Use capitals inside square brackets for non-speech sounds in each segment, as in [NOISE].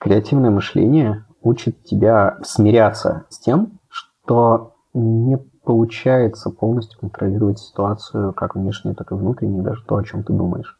Креативное мышление учит тебя смиряться с тем, что не получается полностью контролировать ситуацию, как внешнюю, так и внутреннюю, даже то, о чем ты думаешь.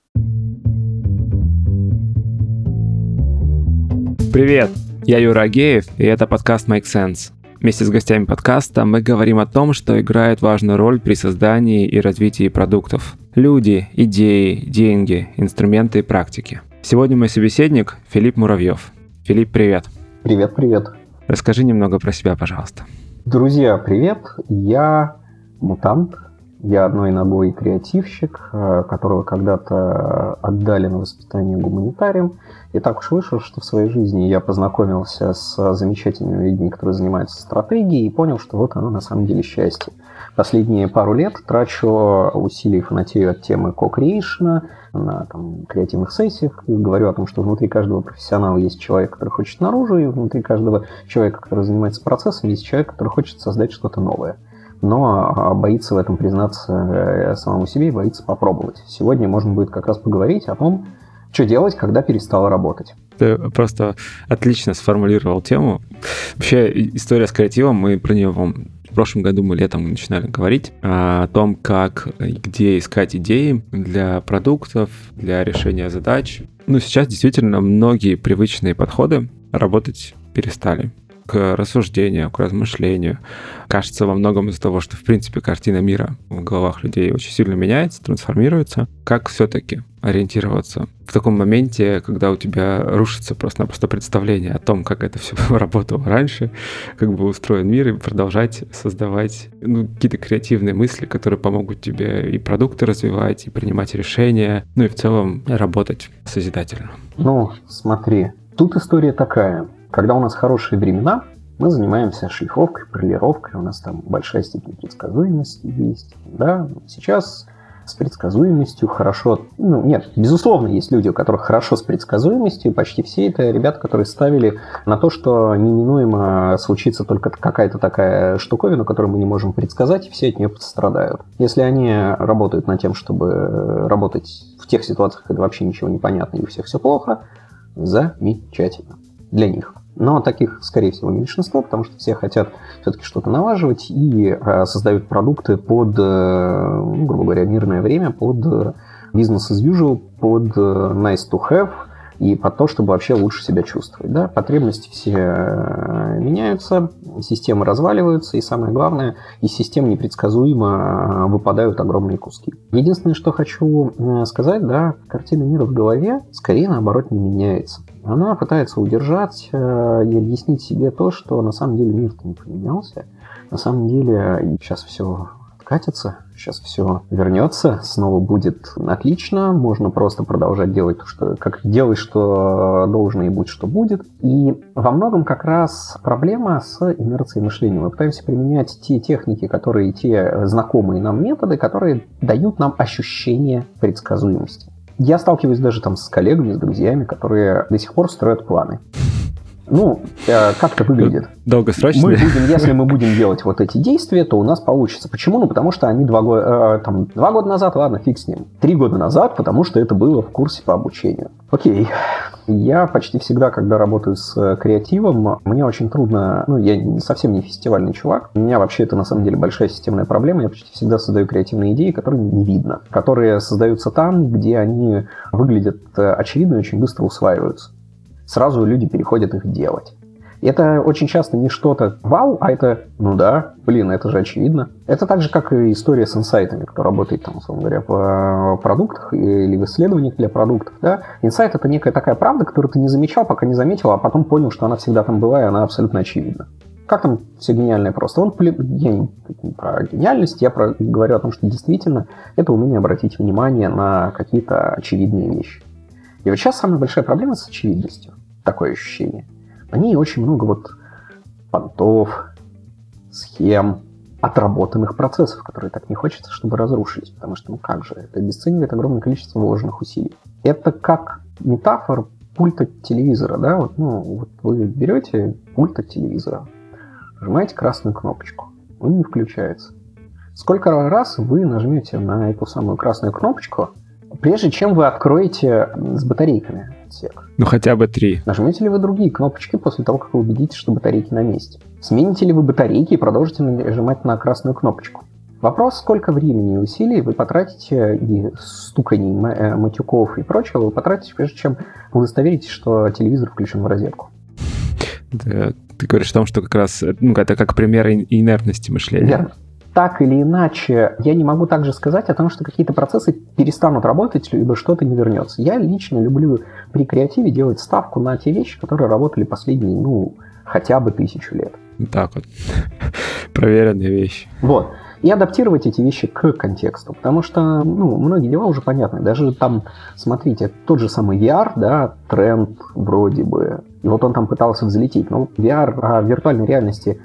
Привет, я Юра Агеев, и это подкаст Make Sense. Вместе с гостями подкаста мы говорим о том, что играет важную роль при создании и развитии продуктов. Люди, идеи, деньги, инструменты и практики. Сегодня мой собеседник Филипп Муравьев, Филипп, привет. Привет, привет. Расскажи немного про себя, пожалуйста. Друзья, привет. Я мутант. Я одной ногой креативщик, э, которого когда-то отдали на воспитание гуманитариям. И так уж вышло, что в своей жизни я познакомился с замечательными людьми, которые занимаются стратегией, и понял, что вот оно на самом деле счастье. Последние пару лет трачу усилий фанатею от темы co-creation, на там, креативных сессиях, говорю о том, что внутри каждого профессионала есть человек, который хочет наружу, и внутри каждого человека, который занимается процессом, есть человек, который хочет создать что-то новое но а, боится в этом признаться э, самому себе и боится попробовать. Сегодня можно будет как раз поговорить о том, что делать, когда перестало работать. Ты просто отлично сформулировал тему. Вообще, история с креативом, мы про нее в прошлом году мы летом начинали говорить о том, как и где искать идеи для продуктов, для решения задач. Ну, сейчас действительно многие привычные подходы работать перестали к рассуждению, к размышлению. Кажется, во многом из-за того, что, в принципе, картина мира в головах людей очень сильно меняется, трансформируется. Как все-таки ориентироваться в таком моменте, когда у тебя рушится просто-напросто представление о том, как это все [LAUGHS] работало раньше, как бы устроен мир, и продолжать создавать ну, какие-то креативные мысли, которые помогут тебе и продукты развивать, и принимать решения, ну и в целом работать созидательно. Ну, смотри, тут история такая. Когда у нас хорошие времена, мы занимаемся шлифовкой, полировкой, у нас там большая степень предсказуемости есть. Да? Сейчас с предсказуемостью хорошо... Ну, нет, безусловно, есть люди, у которых хорошо с предсказуемостью, почти все это ребята, которые ставили на то, что неминуемо случится только какая-то такая штуковина, которую мы не можем предсказать, и все от нее пострадают. Если они работают над тем, чтобы работать в тех ситуациях, когда вообще ничего не понятно и у всех все плохо, замечательно для них. Но таких, скорее всего, меньшинство, потому что все хотят все-таки что-то налаживать и э, создают продукты под, э, ну, грубо говоря, мирное время, под э, business as usual, под nice to have – и по то, чтобы вообще лучше себя чувствовать. Да? Потребности все э, меняются, системы разваливаются, и самое главное, из систем непредсказуемо э, выпадают огромные куски. Единственное, что хочу э, сказать, да, картина мира в голове скорее наоборот не меняется. Она пытается удержать и объяснить себе то, что на самом деле мир-то не поменялся. На самом деле сейчас все откатится, сейчас все вернется, снова будет отлично, можно просто продолжать делать то, что как делай, что должно и будь, что будет. И во многом как раз проблема с инерцией мышления. Мы пытаемся применять те техники, которые те знакомые нам методы, которые дают нам ощущение предсказуемости. Я сталкиваюсь даже там с коллегами, с друзьями, которые до сих пор строят планы. Ну, э, как это выглядит? Долгосрочно. Мы будем, если мы будем делать вот эти действия, то у нас получится. Почему? Ну, потому что они два года, э, там, два года назад, ладно, фиг с ним. Три года назад, потому что это было в курсе по обучению. Окей. Я почти всегда, когда работаю с креативом, мне очень трудно, ну, я совсем не фестивальный чувак. У меня вообще это на самом деле большая системная проблема. Я почти всегда создаю креативные идеи, которые не видно, которые создаются там, где они выглядят э, очевидно и очень быстро усваиваются сразу люди переходят их делать. Это очень часто не что-то вау, а это, ну да, блин, это же очевидно. Это так же, как и история с инсайтами, кто работает, там, условно говоря, в продуктах или в исследованиях для продуктов. Да? Инсайт — это некая такая правда, которую ты не замечал, пока не заметил, а потом понял, что она всегда там была, и она абсолютно очевидна. Как там все гениальное просто? Он, я не про гениальность, я про, говорю о том, что действительно это умение обратить внимание на какие-то очевидные вещи. И вот сейчас самая большая проблема с очевидностью такое ощущение. На ней очень много вот понтов, схем, отработанных процессов, которые так не хочется, чтобы разрушились, потому что, ну как же, это обесценивает огромное количество вложенных усилий. Это как метафора пульта телевизора, да, вот, ну, вот вы берете пульт от телевизора, нажимаете красную кнопочку, он не включается. Сколько раз вы нажмете на эту самую красную кнопочку, Прежде чем вы откроете с батарейками отсек. Ну хотя бы три. Нажмете ли вы другие кнопочки после того, как вы убедитесь, что батарейки на месте? Смените ли вы батарейки и продолжите нажимать на красную кнопочку? Вопрос, сколько времени и усилий вы потратите, и стуканий, э, матюков и прочего вы потратите, прежде чем удостоверитесь, что телевизор включен в розетку. Да, ты говоришь о том, что как раз ну, это как пример инертности мышления. Верно. Так или иначе, я не могу также сказать о том, что какие-то процессы перестанут работать, либо что-то не вернется. Я лично люблю при креативе делать ставку на те вещи, которые работали последние, ну, хотя бы тысячу лет. Так вот. [LAUGHS] Проверенные вещи. Вот и адаптировать эти вещи к контексту, потому что, ну, многие дела уже понятны. Даже там, смотрите, тот же самый VR, да, тренд вроде бы, и вот он там пытался взлететь, но VR о виртуальной реальности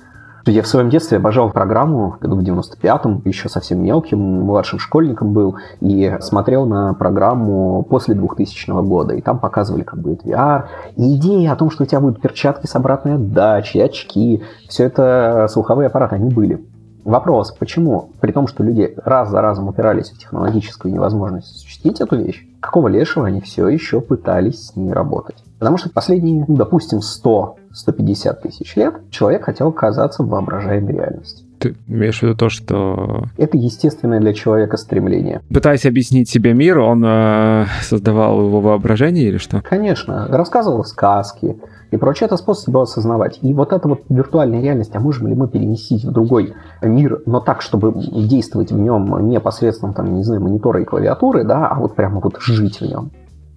я в своем детстве обожал программу, году в 95-м, еще совсем мелким, младшим школьником был, и смотрел на программу после 2000 года, и там показывали, как будет VR. И идея о том, что у тебя будут перчатки с обратной отдачей, очки, все это слуховые аппараты, они были. Вопрос, почему, при том, что люди раз за разом упирались в технологическую невозможность осуществить эту вещь, какого лешего они все еще пытались с ней работать? Потому что последние, ну, допустим, 100-150 тысяч лет человек хотел оказаться в воображаемой реальности. Ты имеешь в виду то, что... Это естественное для человека стремление. Пытаясь объяснить себе мир, он э, создавал его воображение или что? Конечно. Рассказывал сказки, и прочее, это способ его осознавать. И вот эта вот виртуальная реальность, а можем ли мы переместить в другой мир, но так, чтобы действовать в нем не посредством, там, не знаю, монитора и клавиатуры, да, а вот прямо вот жить в нем.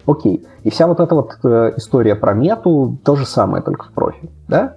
Окей. И вся вот эта вот э, история про мету, то же самое, только в профиль, да?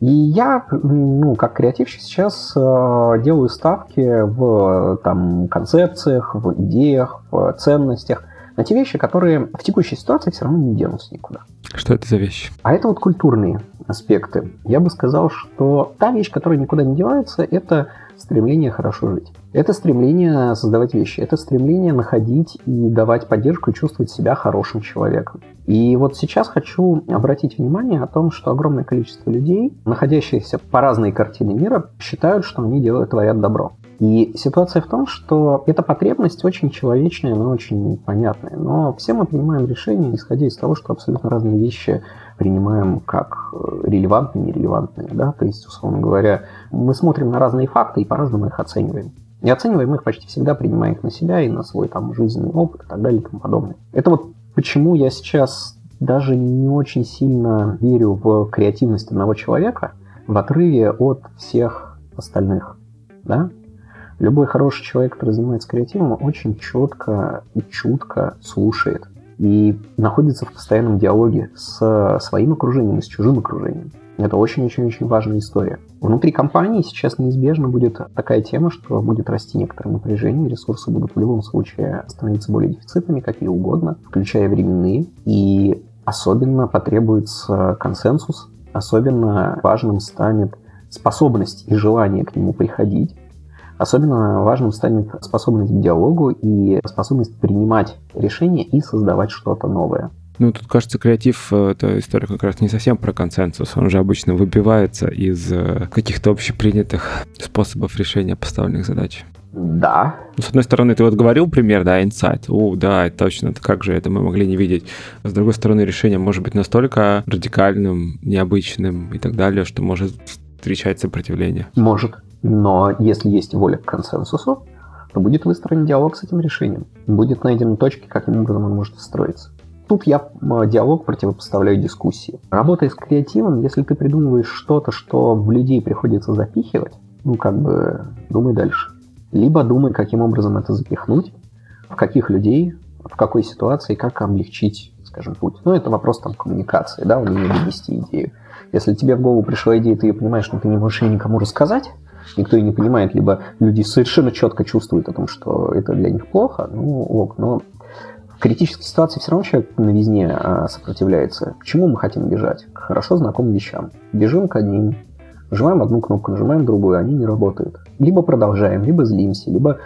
И я, ну, как креативщик сейчас э, делаю ставки в там, концепциях, в идеях, в ценностях – на те вещи, которые в текущей ситуации все равно не денутся никуда. Что это за вещи? А это вот культурные аспекты. Я бы сказал, что та вещь, которая никуда не девается, это стремление хорошо жить. Это стремление создавать вещи, это стремление находить и давать поддержку и чувствовать себя хорошим человеком. И вот сейчас хочу обратить внимание о том, что огромное количество людей, находящихся по разные картины мира, считают, что они делают, творят добро. И ситуация в том, что эта потребность очень человечная, но очень понятная. Но все мы принимаем решения, исходя из того, что абсолютно разные вещи принимаем как э, релевантные, нерелевантные. Да? То есть, условно говоря, мы смотрим на разные факты и по-разному их оцениваем. И оцениваем их почти всегда, принимая их на себя и на свой там, жизненный опыт и так далее и тому подобное. Это вот почему я сейчас даже не очень сильно верю в креативность одного человека в отрыве от всех остальных. Да? Любой хороший человек, который занимается креативом, очень четко и чутко слушает и находится в постоянном диалоге с своим окружением и с чужим окружением. Это очень-очень-очень важная история. Внутри компании сейчас неизбежно будет такая тема, что будет расти некоторое напряжение, ресурсы будут в любом случае становиться более дефицитными, какие угодно, включая временные, и особенно потребуется консенсус, особенно важным станет способность и желание к нему приходить, Особенно важным станет способность к диалогу и способность принимать решения и создавать что-то новое. Ну, тут, кажется, креатив э, — это история как раз не совсем про консенсус. Он же обычно выбивается из э, каких-то общепринятых способов решения поставленных задач. Да. Ну, с одной стороны, ты вот говорил пример, да, инсайт. О, да, точно, как же это мы могли не видеть. с другой стороны, решение может быть настолько радикальным, необычным и так далее, что может встречать сопротивление. Может. Но если есть воля к консенсусу, то будет выстроен диалог с этим решением. Будет найдены точки, каким образом он может строиться. Тут я диалог противопоставляю дискуссии. Работая с креативом, если ты придумываешь что-то, что в людей приходится запихивать, ну как бы думай дальше. Либо думай, каким образом это запихнуть, в каких людей, в какой ситуации, как облегчить, скажем, путь. Ну, это вопрос там коммуникации, да, умение донести идею. Если тебе в голову пришла идея, ты ее понимаешь, но ты не можешь ее никому рассказать, никто и не понимает, либо люди совершенно четко чувствуют о том, что это для них плохо, ну ок, но в критической ситуации все равно человек на везне а, сопротивляется. К чему мы хотим бежать? К хорошо знакомым вещам. Бежим к одним, нажимаем одну кнопку, нажимаем другую, они не работают. Либо продолжаем, либо злимся, либо,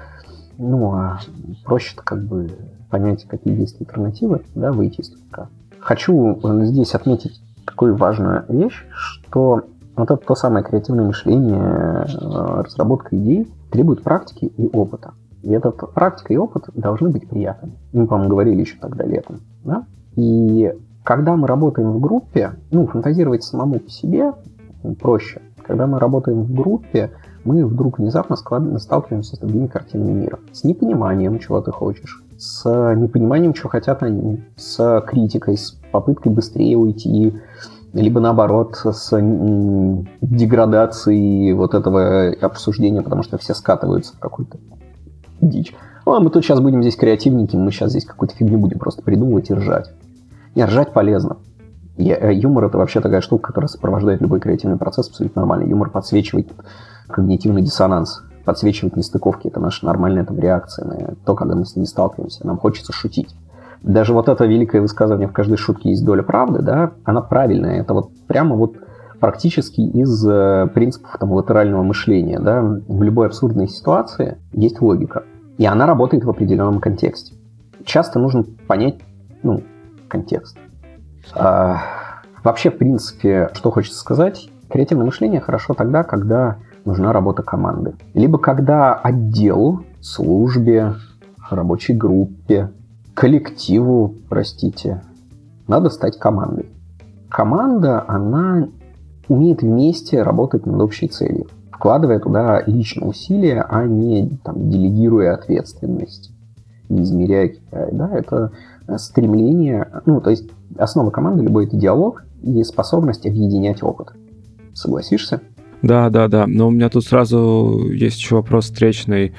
ну, а проще как бы понять, какие есть альтернативы, да, выйти из тупика. Хочу здесь отметить такую важную вещь, что вот это то самое креативное мышление, э, разработка идей требует практики и опыта. И эта практика и опыт должны быть приятными. Мы, по-моему, говорили еще тогда летом. Да? И когда мы работаем в группе, ну, фантазировать самому по себе проще. Когда мы работаем в группе, мы вдруг внезапно сталкиваемся с другими картинами мира. С непониманием, чего ты хочешь, с непониманием, чего хотят они, с критикой, с попыткой быстрее уйти, либо наоборот с деградацией вот этого обсуждения, потому что все скатываются в какую-то дичь. Ну, а мы тут сейчас будем здесь креативненькими, мы сейчас здесь какую-то фигню будем просто придумывать и ржать. И ржать полезно. И, э, юмор это вообще такая штука, которая сопровождает любой креативный процесс абсолютно нормально. Юмор подсвечивает когнитивный диссонанс, подсвечивает нестыковки. Это наша нормальная там, реакция на то, когда мы с ними сталкиваемся. Нам хочется шутить. Даже вот это великое высказывание «в каждой шутке есть доля правды», да, она правильная. Это вот прямо вот практически из э, принципов там, латерального мышления. Да? В любой абсурдной ситуации есть логика. И она работает в определенном контексте. Часто нужно понять ну, контекст. А, вообще, в принципе, что хочется сказать, креативное мышление хорошо тогда, когда нужна работа команды. Либо когда отделу, службе, рабочей группе, коллективу, простите, надо стать командой. Команда, она умеет вместе работать над общей целью, вкладывая туда личные усилия, а не там, делегируя ответственность, не измеряя KPI. Да, это стремление, ну, то есть основа команды любой это диалог и способность объединять опыт. Согласишься? Да, да, да. Но у меня тут сразу есть еще вопрос встречный.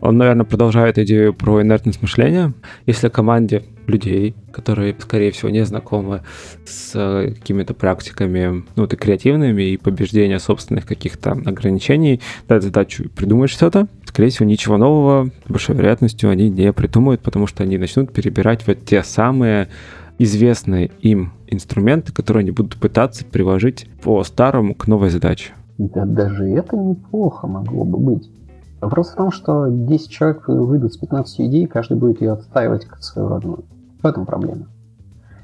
Он, наверное, продолжает идею про инертность мышления. Если команде людей, которые, скорее всего, не знакомы с какими-то практиками, ну, и креативными, и побеждения собственных каких-то ограничений, дать задачу придумать что-то, скорее всего, ничего нового, с большой вероятностью, они не придумают, потому что они начнут перебирать вот те самые известные им инструменты, которые они будут пытаться приложить по старому к новой задаче. Да даже это неплохо могло бы быть. Вопрос в том, что 10 человек выйдут с 15 идей, каждый будет ее отстаивать как свою родную. В этом проблема.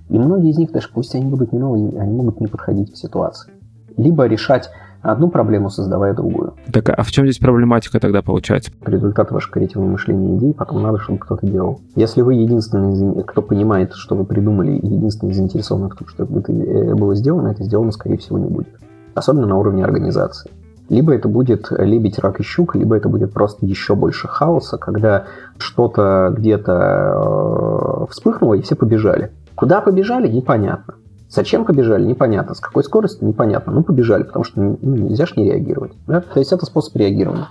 И многие из них, даже пусть они будут не новые, они могут не подходить к ситуации. Либо решать одну проблему, создавая другую. Так, а в чем здесь проблематика тогда получается? Результат вашего креативного мышления идей, потом надо, чтобы кто-то делал. Если вы единственный, кто понимает, что вы придумали, единственный заинтересованный в том, что это э, было сделано, это сделано, скорее всего, не будет особенно на уровне организации. Либо это будет лебедь, рак и щука, либо это будет просто еще больше хаоса, когда что-то где-то э, вспыхнуло, и все побежали. Куда побежали, непонятно. Зачем побежали, непонятно. С какой скоростью, непонятно. Ну, побежали, потому что ну, нельзя же не реагировать. Да? То есть это способ реагирования.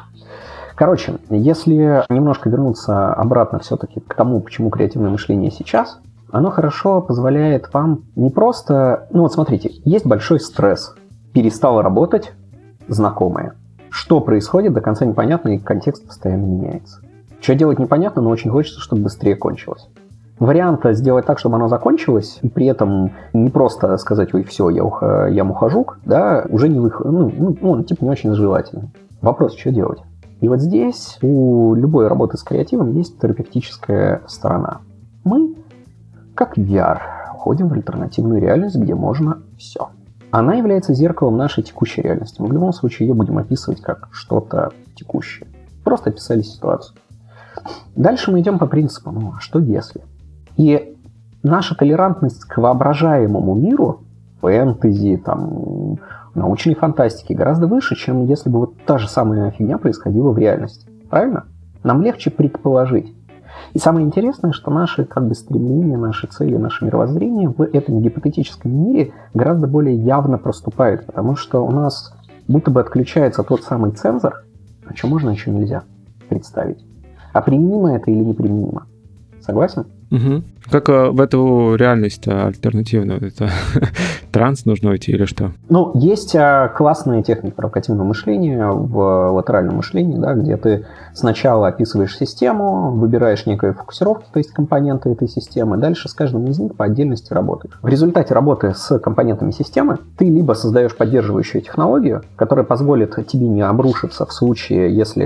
Короче, если немножко вернуться обратно все-таки к тому, почему креативное мышление сейчас, оно хорошо позволяет вам не просто... Ну вот смотрите, есть большой стресс перестало работать знакомое. Что происходит, до конца непонятно, и контекст постоянно меняется. Что делать непонятно, но очень хочется, чтобы быстрее кончилось. Варианта сделать так, чтобы оно закончилось, и при этом не просто сказать, ой, все, я, ух... я мухожук, да, уже не выход, ну, ну, ну, типа не очень желательно. Вопрос, что делать? И вот здесь у любой работы с креативом есть терапевтическая сторона. Мы, как VR, уходим в альтернативную реальность, где можно все. Она является зеркалом нашей текущей реальности. Мы в любом случае ее будем описывать как что-то текущее. Просто описали ситуацию. Дальше мы идем по принципу, ну а что если? И наша толерантность к воображаемому миру, фэнтези, там, научной фантастики гораздо выше, чем если бы вот та же самая фигня происходила в реальности. Правильно? Нам легче предположить. И самое интересное, что наши как бы, стремления, наши цели, наше мировоззрение в этом гипотетическом мире гораздо более явно проступают, потому что у нас будто бы отключается тот самый цензор, о чем можно, а что нельзя представить. А применимо это или неприменимо? Согласен? Угу. Как э, в эту реальность э, альтернативную? Это [LAUGHS] транс нужно уйти или что? Ну, есть э, классная техника провокативного мышления в латеральном мышлении, да, где ты сначала описываешь систему, выбираешь некую фокусировку, то есть компоненты этой системы, дальше с каждым из них по отдельности работаешь. В результате работы с компонентами системы ты либо создаешь поддерживающую технологию, которая позволит тебе не обрушиться в случае, если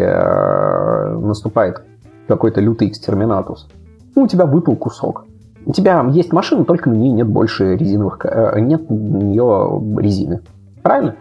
наступает какой-то лютый экстерминатус, ну, у тебя выпал кусок. У тебя есть машина, только на ней нет больше резиновых, э, нет на нее резины. Правильно?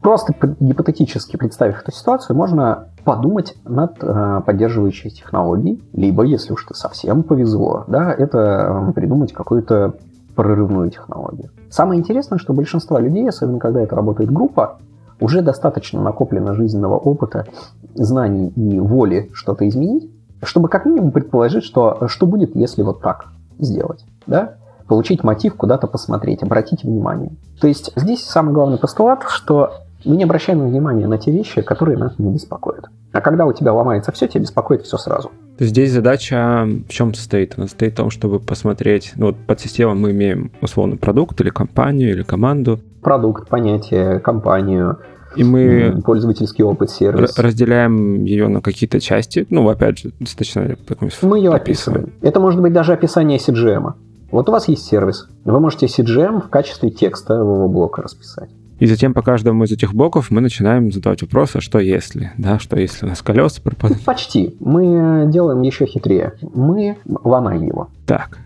просто гипотетически представив эту ситуацию, можно подумать над э, поддерживающей технологией, либо, если уж ты совсем повезло, да, это э, придумать какую-то прорывную технологию. Самое интересное, что большинство людей, особенно когда это работает группа, уже достаточно накоплено жизненного опыта, знаний и воли что-то изменить, чтобы как минимум предположить, что, что будет, если вот так сделать. Да? Получить мотив куда-то посмотреть, обратить внимание. То есть здесь самый главный постулат, что мы не обращаем внимания на те вещи, которые нас не беспокоят. А когда у тебя ломается все, тебя беспокоит все сразу. То есть здесь задача в чем состоит? Она состоит в том, чтобы посмотреть, ну вот под систему мы имеем условно продукт или компанию или команду. Продукт, понятие, компанию, и мы пользовательский опыт, сервис. разделяем ее на какие-то части. Ну, опять же, достаточно такой Мы ее описываем. Это может быть даже описание CGM. Вот у вас есть сервис. Вы можете CGM в качестве текстового блока расписать. И затем по каждому из этих блоков мы начинаем задавать вопросы, а что если, да, что если у нас колеса пропадут. Почти. Мы делаем еще хитрее. Мы ломаем его. Так,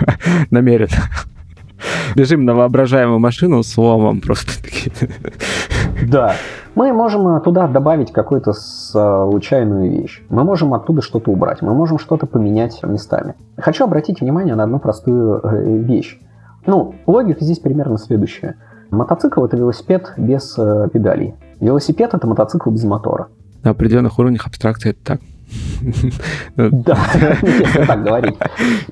[LAUGHS] намеренно. Бежим на воображаемую машину с ломом просто. Да. Мы можем туда добавить какую-то случайную вещь. Мы можем оттуда что-то убрать. Мы можем что-то поменять местами. Хочу обратить внимание на одну простую э, вещь. Ну, логика здесь примерно следующая. Мотоцикл — это велосипед без э, педалей. Велосипед — это мотоцикл без мотора. На определенных уровнях абстракции это так. [LAUGHS] Да, если так говорить.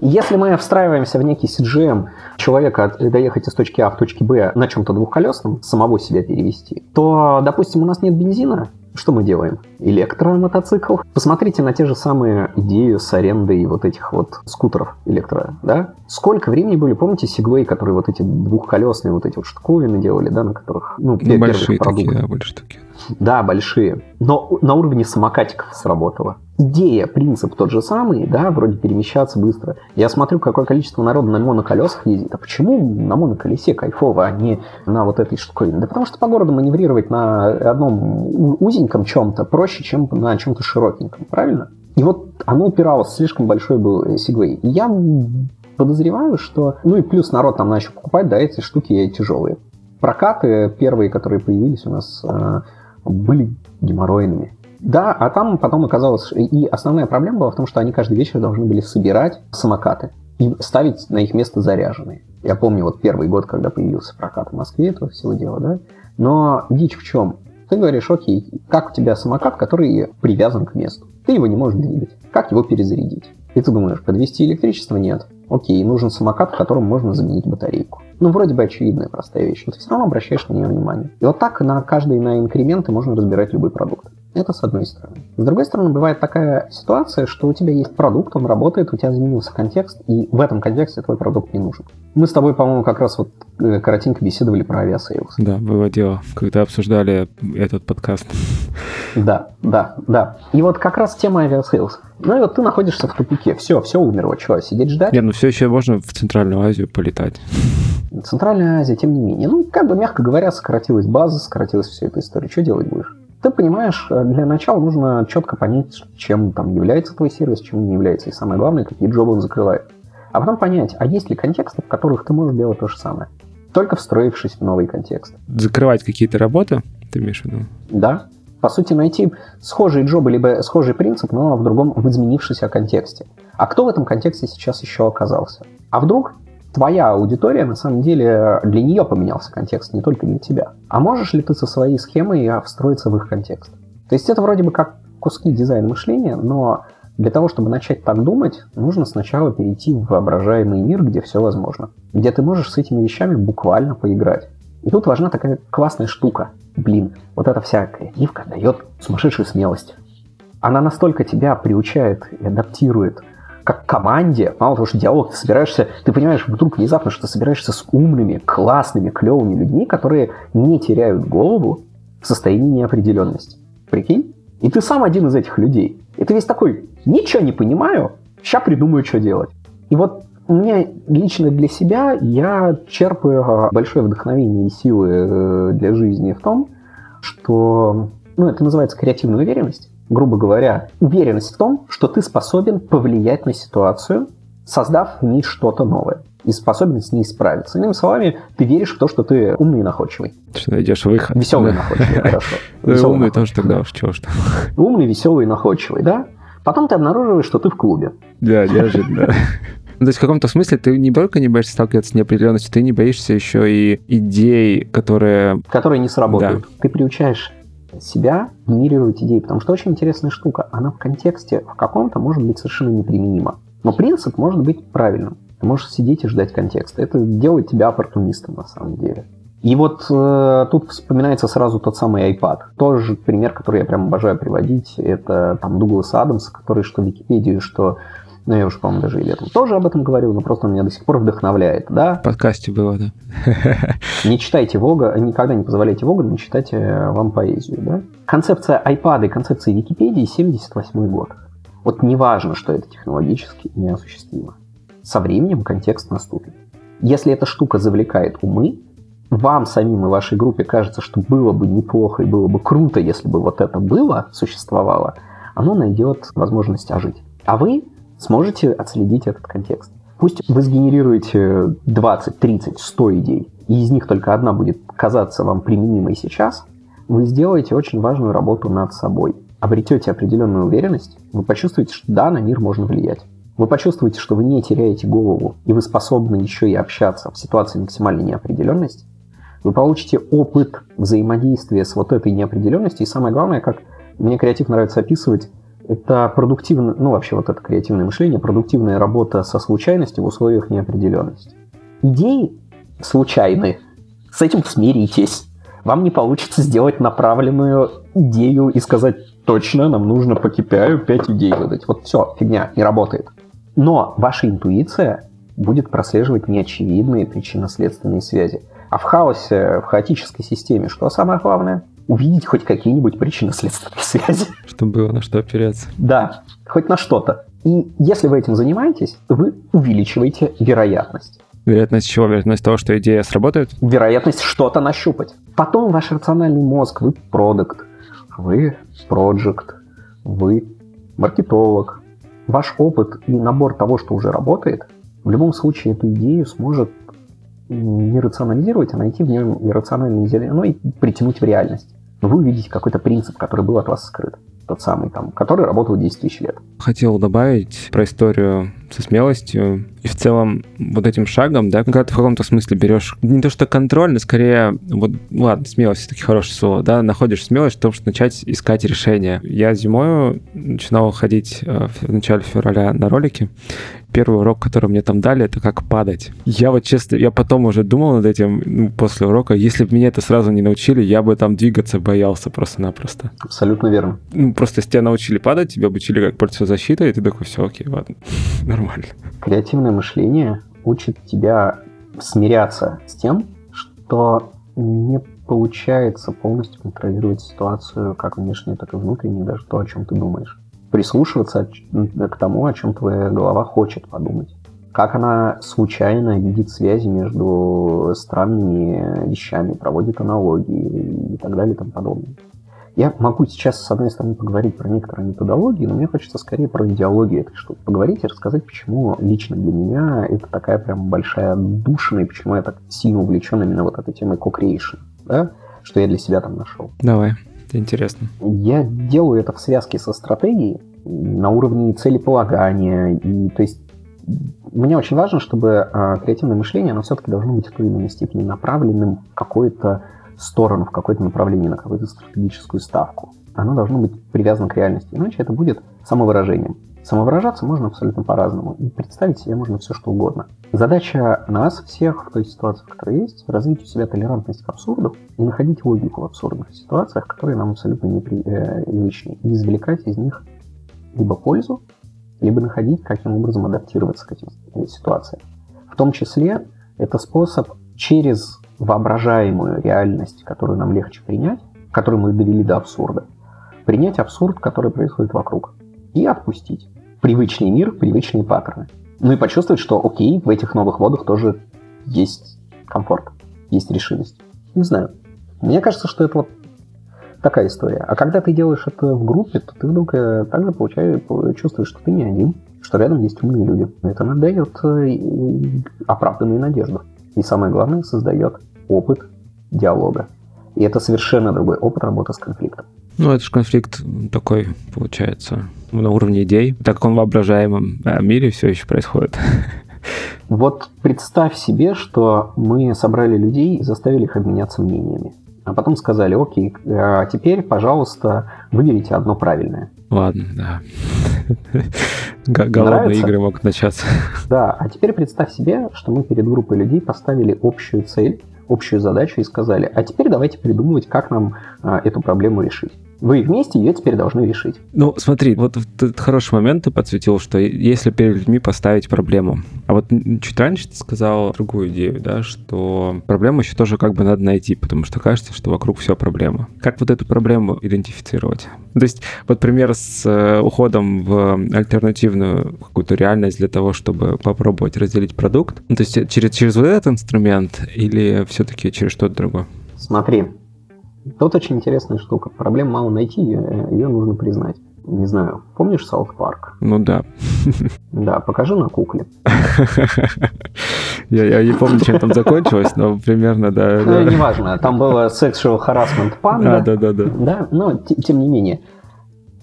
Если мы встраиваемся в некий CGM человека доехать из точки А в точке Б на чем-то двухколесном, самого себя перевести, то, допустим, у нас нет бензина, что мы делаем? Электромотоцикл. Посмотрите на те же самые идеи с арендой вот этих вот скутеров электро, да? Сколько времени были, помните, Segway, которые вот эти двухколесные вот эти вот штуковины делали, да, на которых, ну, ну большие такие, да, больше такие. Да, большие. Но на уровне самокатиков сработало. Идея, принцип тот же самый, да, вроде перемещаться быстро. Я смотрю, какое количество народа на моноколесах ездит. А почему на моноколесе кайфово, а не на вот этой штуковине? Да потому что по городу маневрировать на одном узеньком чем-то проще, чем на чем-то широкеньком, правильно? И вот оно упиралось, слишком большой был Segway. И я подозреваю, что... Ну и плюс народ там начал покупать, да, эти штуки тяжелые. Прокаты первые, которые появились у нас э, были геморройными. Да, а там потом оказалось... И основная проблема была в том, что они каждый вечер должны были собирать самокаты и ставить на их место заряженные. Я помню вот первый год, когда появился прокат в Москве, это всего дело, да? Но дичь в чем? Ты говоришь, окей, как у тебя самокат, который привязан к месту? Ты его не можешь двигать. Как его перезарядить? И ты думаешь, подвести электричество? Нет. Окей, нужен самокат, в котором можно заменить батарейку. Ну, вроде бы очевидная простая вещь, но ты все равно обращаешь на нее внимание. И вот так на каждый на инкременты можно разбирать любой продукт. Это с одной стороны. С другой стороны, бывает такая ситуация, что у тебя есть продукт, он работает, у тебя изменился контекст, и в этом контексте твой продукт не нужен. Мы с тобой, по-моему, как раз вот э, коротенько беседовали про Aviasales. Да, выводила, когда обсуждали этот подкаст. Да, да, да. И вот как раз тема Aviasales. Ну и вот ты находишься в тупике. Все, все умерло. Чего, сидеть ждать? Нет, ну все еще можно в Центральную Азию полетать. Центральная Азия, тем не менее. Ну, как бы, мягко говоря, сократилась база, сократилась вся эта история. Что делать будешь? Ты понимаешь, э, для начала нужно четко понять, чем там является твой сервис, чем не является. И самое главное, какие job ы он закрывает. А потом понять, а есть ли контексты, в которых ты можешь делать то же самое. Только встроившись в новый контекст. Закрывать какие-то работы, ты имеешь в виду? Да. По сути, найти схожие джобы, либо схожий принцип, но в другом, в изменившемся контексте. А кто в этом контексте сейчас еще оказался? А вдруг твоя аудитория, на самом деле, для нее поменялся контекст, не только для тебя. А можешь ли ты со своей схемой встроиться в их контекст? То есть это вроде бы как куски дизайна мышления, но для того, чтобы начать так думать, нужно сначала перейти в воображаемый мир, где все возможно. Где ты можешь с этими вещами буквально поиграть. И тут важна такая классная штука. Блин, вот эта вся креативка дает сумасшедшую смелость. Она настолько тебя приучает и адаптирует как команде, мало того, что диалог, ты собираешься, ты понимаешь вдруг внезапно, что ты собираешься с умными, классными, клевыми людьми, которые не теряют голову в состоянии неопределенности. Прикинь? И ты сам один из этих людей. И ты весь такой, ничего не понимаю, сейчас придумаю, что делать. И вот меня лично для себя я черпаю а, большое вдохновение и силы э, для жизни в том, что ну, это называется креативная уверенность грубо говоря, уверенность в том, что ты способен повлиять на ситуацию, создав в ней что-то новое. и способен с ней справиться. Иными словами, ты веришь в то, что ты умный и находчивый. Что найдешь выход. Веселый и находчивый, [LAUGHS] хорошо. Веселый умный тоже тогда уж чего что. [LAUGHS] Умный, веселый и находчивый, да? Потом ты обнаруживаешь, что ты в клубе. Да, неожиданно. [LAUGHS] Ну, то есть в каком-то смысле ты не только не боишься сталкиваться с неопределенностью, ты не боишься еще и идей, которые... Которые не сработают. Да. Ты приучаешь себя генерировать идеи, потому что очень интересная штука. Она в контексте в каком-то может быть совершенно неприменима. Но принцип может быть правильным. Ты можешь сидеть и ждать контекста. Это делает тебя оппортунистом на самом деле. И вот э, тут вспоминается сразу тот самый iPad. Тоже пример, который я прям обожаю приводить. Это там Дуглас Адамс, который что Википедию, что ну, я уже, по-моему, даже и летом тоже об этом говорил, но просто он меня до сих пор вдохновляет, да? В подкасте было, да. [LAUGHS] Не читайте Вога, никогда не позволяйте Вога не читать э, вам поэзию, да? Концепция iPad и концепция Википедии 78 год. Вот не важно, что это технологически неосуществимо. Со временем контекст наступит. Если эта штука завлекает умы, вам самим и вашей группе кажется, что было бы неплохо и было бы круто, если бы вот это было, существовало, оно найдет возможность ожить. А вы сможете отследить этот контекст. Пусть вы сгенерируете 20, 30, 100 идей, и из них только одна будет казаться вам применимой сейчас, вы сделаете очень важную работу над собой. Обретете определенную уверенность, вы почувствуете, что да, на мир можно влиять. Вы почувствуете, что вы не теряете голову, и вы способны еще и общаться в ситуации максимальной неопределенности. Вы получите опыт взаимодействия с вот этой неопределенностью, и самое главное, как мне креатив нравится описывать, это продуктивное, ну вообще вот это креативное мышление, продуктивная работа со случайностью в условиях неопределенности. Идеи случайны, с этим смиритесь. Вам не получится сделать направленную идею и сказать, точно, нам нужно по KPI 5 идей выдать. Вот все, фигня, не работает. Но ваша интуиция будет прослеживать неочевидные причинно-следственные связи. А в хаосе, в хаотической системе, что самое главное – увидеть хоть какие-нибудь причинно-следственные связи. Чтобы было на что опереться. Да, хоть на что-то. И если вы этим занимаетесь, вы увеличиваете вероятность. Вероятность чего? Вероятность того, что идея сработает? Вероятность что-то нащупать. Потом ваш рациональный мозг, вы продукт, вы проект, вы маркетолог. Ваш опыт и набор того, что уже работает, в любом случае эту идею сможет не рационализировать, а найти в нем иррациональное зерно и притянуть в реальность. Но вы увидите какой-то принцип, который был от вас скрыт. Тот самый, там, который работал 10 тысяч лет. Хотел добавить про историю со смелостью. И в целом вот этим шагом, да, когда ты в каком-то смысле берешь не то что контроль, но скорее, вот, ладно, смелость все-таки хорошее слово, да, находишь смелость в том, что начать искать решения. Я зимой начинал ходить э, в начале февраля на ролики, первый урок, который мне там дали, это как падать. Я вот честно, я потом уже думал над этим ну, после урока, если бы меня это сразу не научили, я бы там двигаться боялся просто-напросто. Абсолютно верно. Ну, просто если тебя научили падать, тебя обучили как пользоваться защитой, и ты такой, все, окей, ладно, нормально. Креативное мышление учит тебя смиряться с тем, что не получается полностью контролировать ситуацию, как внешнюю, так и внутреннюю, даже то, о чем ты думаешь прислушиваться к тому, о чем твоя голова хочет подумать. Как она случайно видит связи между странными вещами, проводит аналогии и так далее и тому подобное. Я могу сейчас, с одной стороны, поговорить про некоторые методологии, но мне хочется скорее про идеологию этой штуки поговорить и рассказать, почему лично для меня это такая прям большая душина, и почему я так сильно увлечен именно вот этой темой co-creation, да, что я для себя там нашел. Давай. Это интересно. Я делаю это в связке со стратегией на уровне целеполагания. И, то есть мне очень важно, чтобы э, креативное мышление, оно все-таки должно быть в той или иной степени направленным в сторону, в какое-то направление, на какую-то стратегическую ставку. Оно должно быть привязано к реальности, иначе это будет самовыражением. Самовыражаться можно абсолютно по-разному, и представить себе можно все, что угодно. Задача нас всех в той ситуации, в которой есть, развить у себя толерантность к абсурду и находить логику в абсурдных ситуациях, которые нам абсолютно непривычны, э, и извлекать из них либо пользу, либо находить, каким образом адаптироваться к этим ситуациям. В том числе это способ через воображаемую реальность, которую нам легче принять, которую мы довели до абсурда, принять абсурд, который происходит вокруг, и отпустить привычный мир, привычные паттерны. Ну и почувствовать, что окей, в этих новых водах тоже есть комфорт, есть решимость. Не знаю. Мне кажется, что это вот такая история. А когда ты делаешь это в группе, то ты вдруг э, также получаешь, чувствуешь, что ты не один, что рядом есть умные люди. Это надает э, оправданную надежду. И самое главное, создает опыт диалога. И это совершенно другой опыт работы с конфликтом. Ну, это же конфликт такой, получается, на уровне идей, так как он в воображаемом э, мире все еще происходит. [LAUGHS] Вот представь себе, что мы собрали людей и заставили их обменяться мнениями. А потом сказали, окей, а теперь, пожалуйста, выберите одно правильное. Ладно, да. [LAUGHS] Голодные Нравится? игры могут начаться. Да, а теперь представь себе, что мы перед группой людей поставили общую цель, общую задачу и сказали, а теперь давайте придумывать, как нам а, эту проблему решить. Вы вместе ее теперь должны решить. Ну, смотри, вот этот хороший момент ты подсветил, что если перед людьми поставить проблему. А вот чуть раньше ты сказал другую идею, да, что проблему еще тоже как бы надо найти, потому что кажется, что вокруг все проблема. Как вот эту проблему идентифицировать? То есть вот пример с э, уходом в альтернативную какую-то реальность для того, чтобы попробовать разделить продукт. Ну, то есть через, через вот этот инструмент или все-таки через что-то другое? Смотри, Тут очень интересная штука. Проблем мало найти, ее, ее нужно признать. Не знаю, помнишь Саут Парк? Ну да. Да, покажи на кукле. Я, я не помню, чем там закончилось, но примерно, да. Ну, да. неважно, там было sexual harassment панда. А, да, да, да. Да, но тем не менее,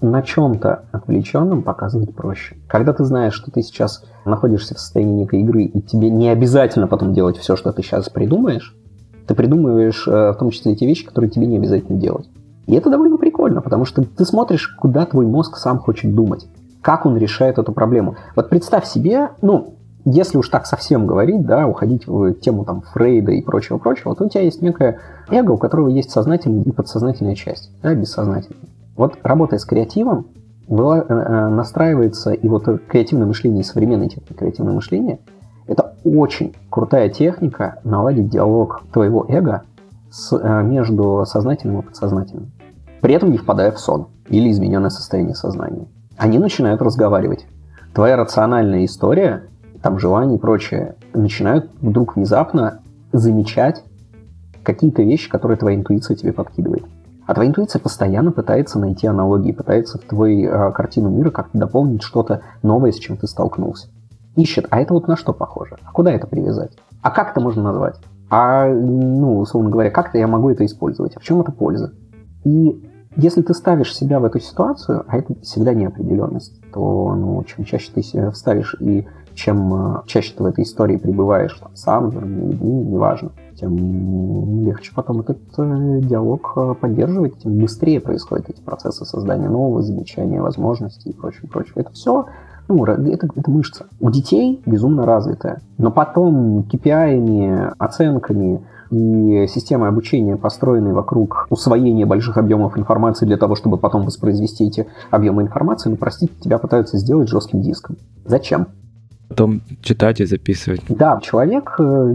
на чем-то отвлеченном показывать проще. Когда ты знаешь, что ты сейчас находишься в состоянии некой игры, и тебе не обязательно потом делать все, что ты сейчас придумаешь, ты придумываешь э, в том числе те вещи, которые тебе не обязательно делать. И это довольно прикольно, потому что ты смотришь, куда твой мозг сам хочет думать, как он решает эту проблему. Вот представь себе, ну, если уж так совсем говорить, да, уходить в тему там Фрейда и прочего-прочего, вот у тебя есть некое эго, у которого есть сознательная и подсознательная часть, да, бессознательная. Вот работая с креативом, э, э настраивается и вот креативное мышление, современное техника креативное мышление – это очень крутая техника наладить диалог твоего эго с, э, между сознательным и подсознательным. При этом не впадая в сон или измененное состояние сознания. Они начинают разговаривать. Твоя рациональная история, там желания и прочее, начинают вдруг внезапно замечать какие-то вещи, которые твоя интуиция тебе подкидывает. А твоя интуиция постоянно пытается найти аналогии, пытается в твою э, картину мира как-то дополнить что-то новое, с чем ты столкнулся ищет, а это вот на что похоже? А куда это привязать? А как это можно назвать? А, ну, условно говоря, как-то я могу это использовать? А в чем это польза? И если ты ставишь себя в эту ситуацию, а это всегда неопределенность, то ну, чем чаще ты себя вставишь и чем э, чаще ты в этой истории пребываешь там, сам, с другими людьми, неважно, тем легче потом этот э, диалог э, поддерживать, тем быстрее происходят эти процессы создания нового, замечания возможностей и прочее, прочее. Это все ну, это, это мышца. У детей безумно развитая. Но потом KPI, оценками и системой обучения, построенной вокруг усвоения больших объемов информации для того, чтобы потом воспроизвести эти объемы информации, ну, простите, тебя пытаются сделать жестким диском. Зачем? Потом читать и записывать. Да, человек э,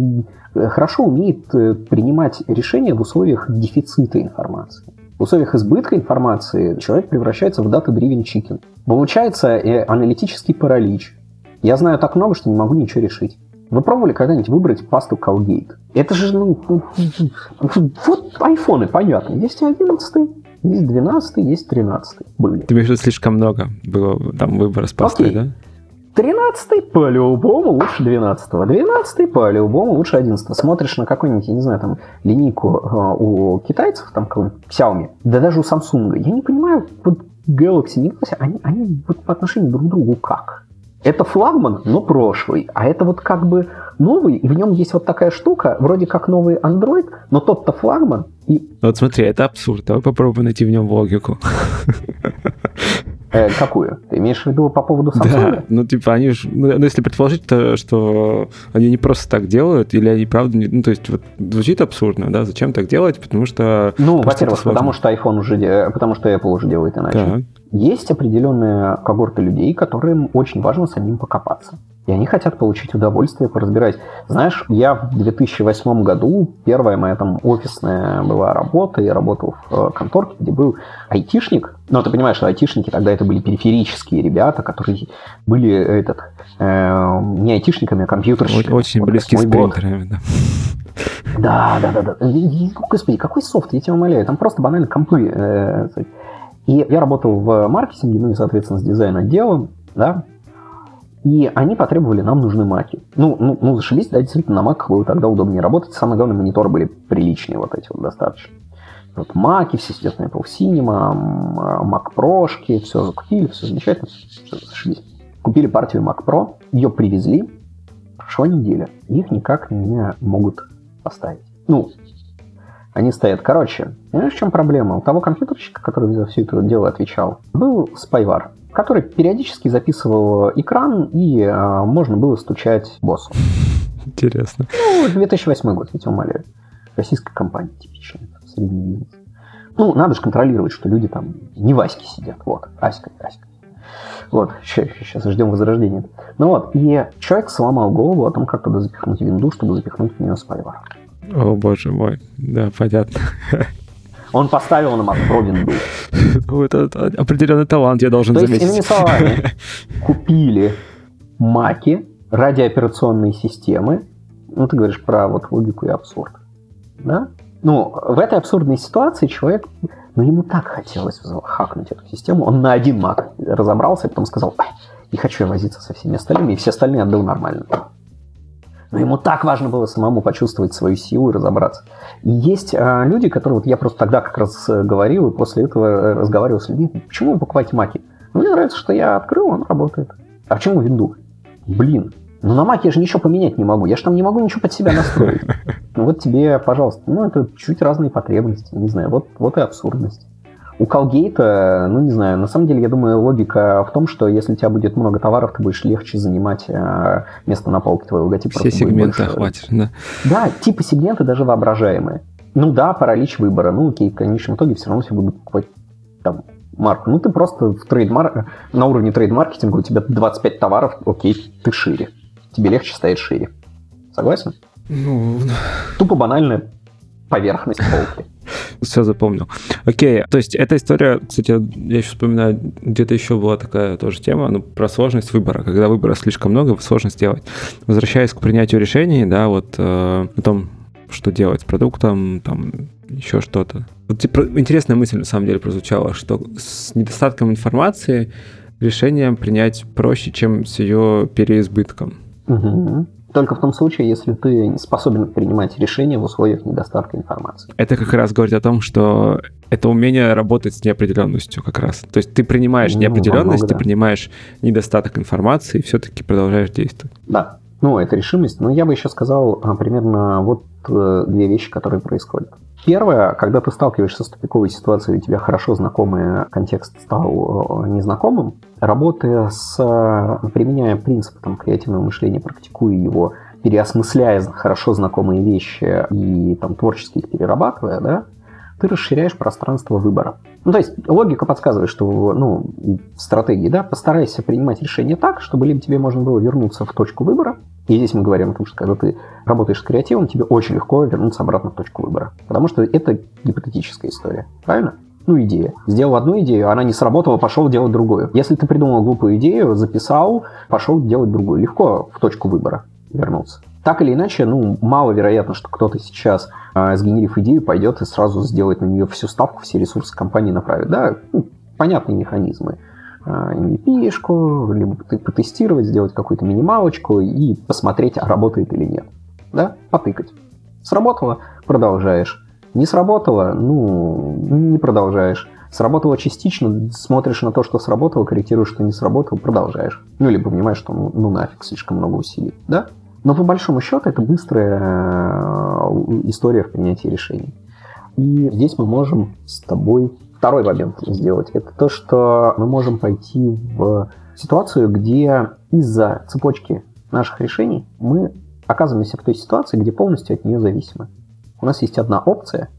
хорошо умеет э, принимать решения в условиях дефицита информации. В условиях избытка информации человек превращается в data-driven chicken. Получается э, аналитический паралич. Я знаю так много, что не могу ничего решить. Вы пробовали когда-нибудь выбрать пасту Colgate? Это же, ну, вот айфоны, понятно. Есть 11, есть 12, есть 13 были. Тебе что слишком много было там выбора с пастой, Окей. да? 13 по-любому лучше 12 12 по-любому лучше 11 Смотришь на какой-нибудь, я не знаю, там, линейку э, у китайцев, там, какой-нибудь Xiaomi, да даже у Samsung. Я не понимаю, вот Galaxy, Galaxy, они, они вот по отношению друг к другу как? Это флагман, но прошлый. А это вот как бы новый, и в нем есть вот такая штука, вроде как новый Android, но тот-то флагман. И... Вот смотри, это абсурд. Давай попробуем найти в нем логику. [LAUGHS] Э, какую? Ты имеешь в виду по поводу Samsung? Да, ну типа они же, ну, ну если предположить, то, что они не просто так делают, или они правда, не, ну то есть вот звучит абсурдно, да, зачем так делать, потому что... Ну, во-первых, потому что iPhone уже, потому что Apple уже делает иначе. Так. Есть определенная когорта людей, которым очень важно самим покопаться. И они хотят получить удовольствие, поразбирать. Знаешь, я в 2008 году, первая моя там офисная была работа, я работал в э, конторке, где был айтишник. Но ты понимаешь, что айтишники тогда это были периферические ребята, которые были этот, э, не айтишниками, а компьютерщиками. Очень вот, близкие с принтерами, да. Да, да, да, да. Господи, какой софт, я тебя умоляю. Там просто банально компы. Э, и я работал в маркетинге, ну и, соответственно, с дизайн-отделом, да, и они потребовали, нам нужны маки. Ну, ну, ну зашибись, да, действительно, на маках было тогда удобнее работать. Самое главное, мониторы были приличные вот эти вот достаточно. Вот маки, все сидят на Apple Cinema, Mac Pro, все закупили, все замечательно, все зашибись. Купили партию Mac Pro, ее привезли, прошла неделя, их никак не могут поставить. Ну, они стоят. Короче, знаешь, в чем проблема? У того компьютерщика, который за все это дело отвечал, был спайвар который периодически записывал экран, и э, можно было стучать боссу. Интересно. Ну, 2008 год, тебя умоляю. Российская компания типичная, средний бизнес. Ну, надо же контролировать, что люди там не Васьки сидят. Вот, Аська, Аська. Вот, сейчас, сейчас ждем возрождения. Ну вот, и человек сломал голову о том, как туда запихнуть винду, чтобы запихнуть в нее спайвар. О, боже мой. Да, понятно. Он поставил на винду. Ну, это определенный талант, я должен То заметить. есть, иными словами, купили маки ради операционной системы. Ну, ты говоришь про вот логику и абсурд. Да? Ну, в этой абсурдной ситуации человек, ну, ему так хотелось хакнуть эту систему. Он на один мак разобрался, и потом сказал, не хочу я возиться со всеми остальными, и все остальные отдал нормально. Но ему так важно было самому почувствовать свою силу и разобраться. И есть а, люди, которые, вот я просто тогда как раз э, говорил, и после этого э, разговаривал с людьми, почему вы покупаете маки? Ну, мне нравится, что я открыл, он работает. А почему винду? Блин, ну на маке я же ничего поменять не могу. Я же там не могу ничего под себя настроить. [LAUGHS] Ну вот тебе, пожалуйста, ну это чуть разные потребности, не знаю, вот, вот и абсурдность. У Колгейта, ну не знаю, на самом деле, я думаю, логика в том, что если у тебя будет много товаров, ты будешь легче занимать э, место на полке твоего логотипа. Все сегменты охватишь, да. Да, типа сегменты даже воображаемые. Ну да, паралич выбора. Ну окей, в конечном итоге все равно все будут покупать там марку. Ну ты просто в трейдмар... на уровне трейд-маркетинга у тебя 25 товаров, окей, ты шире. Тебе легче стоять шире. Согласен? Ну... Тупо банальная поверхность полки. Все запомнил. Окей, то есть эта история, кстати, я еще вспоминаю, где-то еще была такая тоже тема, ну, про сложность выбора. Когда выбора слишком много, сложно сделать. Возвращаясь к принятию решений, да, вот э, о том, что делать с продуктом, там, еще что-то. Вот интересная мысль, на самом деле, прозвучала, что с недостатком информации решение принять проще, чем с ее переизбытком. Угу. Только в том случае, если ты способен принимать решения в условиях недостатка информации. Это как раз говорит о том, что это умение работать с неопределенностью как раз. То есть ты принимаешь ну, неопределенность, много, ты принимаешь недостаток информации и все-таки продолжаешь действовать. Да. Ну, это решимость. Но я бы еще сказал а, примерно вот э, две вещи, которые происходят. Первое, когда ты сталкиваешься с тупиковой ситуацией, у тебя хорошо знакомый контекст стал э, незнакомым, работая с, э, применяя принципы там, креативного мышления, практикуя его, переосмысляя хорошо знакомые вещи и там, творчески их перерабатывая, да, ты расширяешь пространство выбора. Ну, то есть логика подсказывает, что ну, в стратегии, да, постарайся принимать решение так, чтобы либо тебе можно было вернуться в точку выбора, и здесь мы говорим о том, что когда ты работаешь с креативом, тебе очень легко вернуться обратно в точку выбора. Потому что это гипотетическая история. Правильно? Ну, идея. Сделал одну идею, она не сработала, пошел делать другую. Если ты придумал глупую идею, записал, пошел делать другую. Легко в точку выбора вернуться. Так или иначе, ну, маловероятно, что кто-то сейчас, э, сгенерив идею, пойдет и сразу сделает на нее всю ставку, все ресурсы компании направит. Да, ну, понятные механизмы. MVP-шку, либо потестировать, сделать какую-то минималочку и посмотреть, а работает или нет. Да? Потыкать. Сработало? Продолжаешь. Не сработало? Ну, не продолжаешь. Сработало частично, смотришь на то, что сработало, корректируешь, что не сработало, продолжаешь. Ну, либо понимаешь, что ну, ну нафиг, слишком много усилий. Да? Но по большому счету это быстрая э, история в принятии решений. И здесь мы можем с тобой второй момент сделать, это то, что мы можем пойти в ситуацию, где из-за цепочки наших решений мы оказываемся в той ситуации, где полностью от нее зависимы. У нас есть одна опция,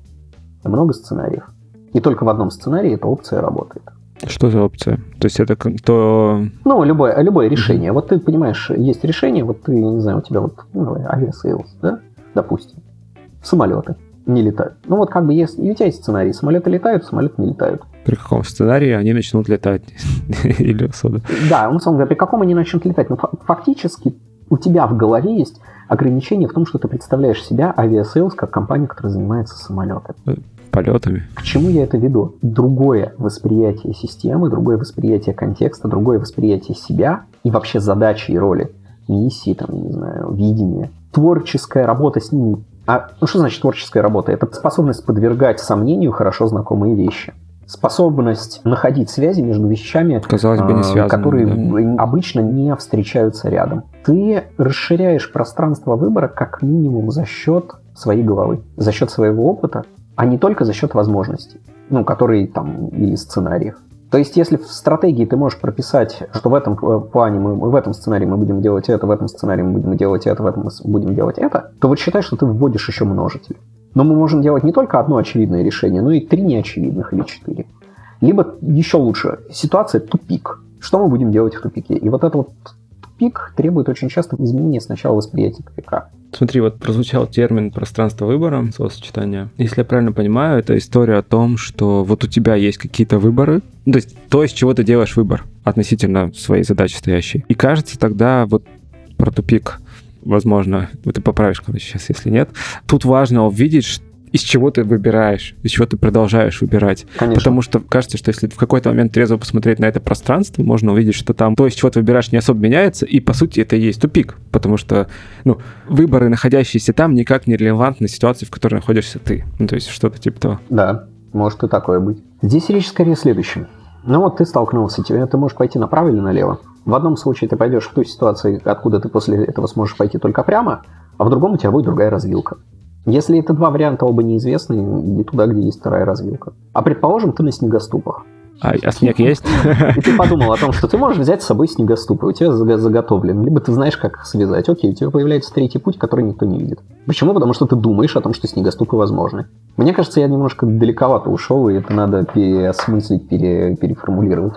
и много сценариев. И только в одном сценарии эта опция работает. Что за опция? То есть это то... Ну, любое, любое решение. Вот ты понимаешь, есть решение, вот ты, не знаю, у тебя вот ну, Aviasales, да, допустим, самолеты не летают. Ну вот как бы есть, у тебя есть сценарий. Самолеты летают, самолеты не летают. При каком сценарии они начнут летать? [LAUGHS] Или сода? Да, он сам говорит, при каком они начнут летать? Ну, фактически у тебя в голове есть ограничение в том, что ты представляешь себя Aviasales как компания, которая занимается самолетами. Полетами. К чему я это веду? Другое восприятие системы, другое восприятие контекста, другое восприятие себя и вообще задачи и роли, миссии, там, не знаю, видения. Творческая работа с ними. А ну что значит творческая работа? Это способность подвергать сомнению хорошо знакомые вещи способность находить связи между вещами, Казалось бы, не а, связаны, которые да. обычно не встречаются рядом. Ты расширяешь пространство выбора как минимум за счет своей головы, за счет своего опыта, а не только за счет возможностей, ну, которые там, или сценариев. То есть, если в стратегии ты можешь прописать, что в этом э, плане мы, в этом сценарии мы будем делать это, в этом сценарии мы будем делать это, в этом мы будем делать это, то вот считай, что ты вводишь еще множитель. Но мы можем делать не только одно очевидное решение, но и три неочевидных или четыре. Либо еще лучше, ситуация тупик. Что мы будем делать в тупике? И вот это вот тупик требует очень часто изменения сначала восприятия тупика. Смотри, вот прозвучал термин пространство выбора, словосочетание. Если я правильно понимаю, это история о том, что вот у тебя есть какие-то выборы, то есть то, из чего ты делаешь выбор относительно своей задачи стоящей. И кажется тогда вот про тупик возможно, ты поправишь, короче, сейчас, если нет. Тут важно увидеть, из чего ты выбираешь, из чего ты продолжаешь выбирать. Конечно. Потому что кажется, что если в какой-то момент трезво посмотреть на это пространство, можно увидеть, что там то, из чего ты выбираешь, не особо меняется, и по сути это и есть тупик, потому что ну, выборы, находящиеся там, никак не релевантны ситуации, в которой находишься ты. Ну, то есть что-то типа того. Да, может и такое быть. Здесь речь скорее следующем. Ну вот ты столкнулся, тебе ты можешь пойти направо или налево. В одном случае ты пойдешь в ту ситуацию, откуда ты после этого сможешь пойти только прямо, а в другом у тебя будет другая развилка. Если это два варианта оба неизвестные, иди туда, где есть вторая развилка. А предположим, ты на снегоступах. А, а снег есть? И ты подумал о том, что ты можешь взять с собой снегоступы, у тебя заготовлен, либо ты знаешь, как их связать. Окей, у тебя появляется третий путь, который никто не видит. Почему? Потому что ты думаешь о том, что снегоступы возможны. Мне кажется, я немножко далековато ушел, и это надо переосмыслить, пере, переформулировать.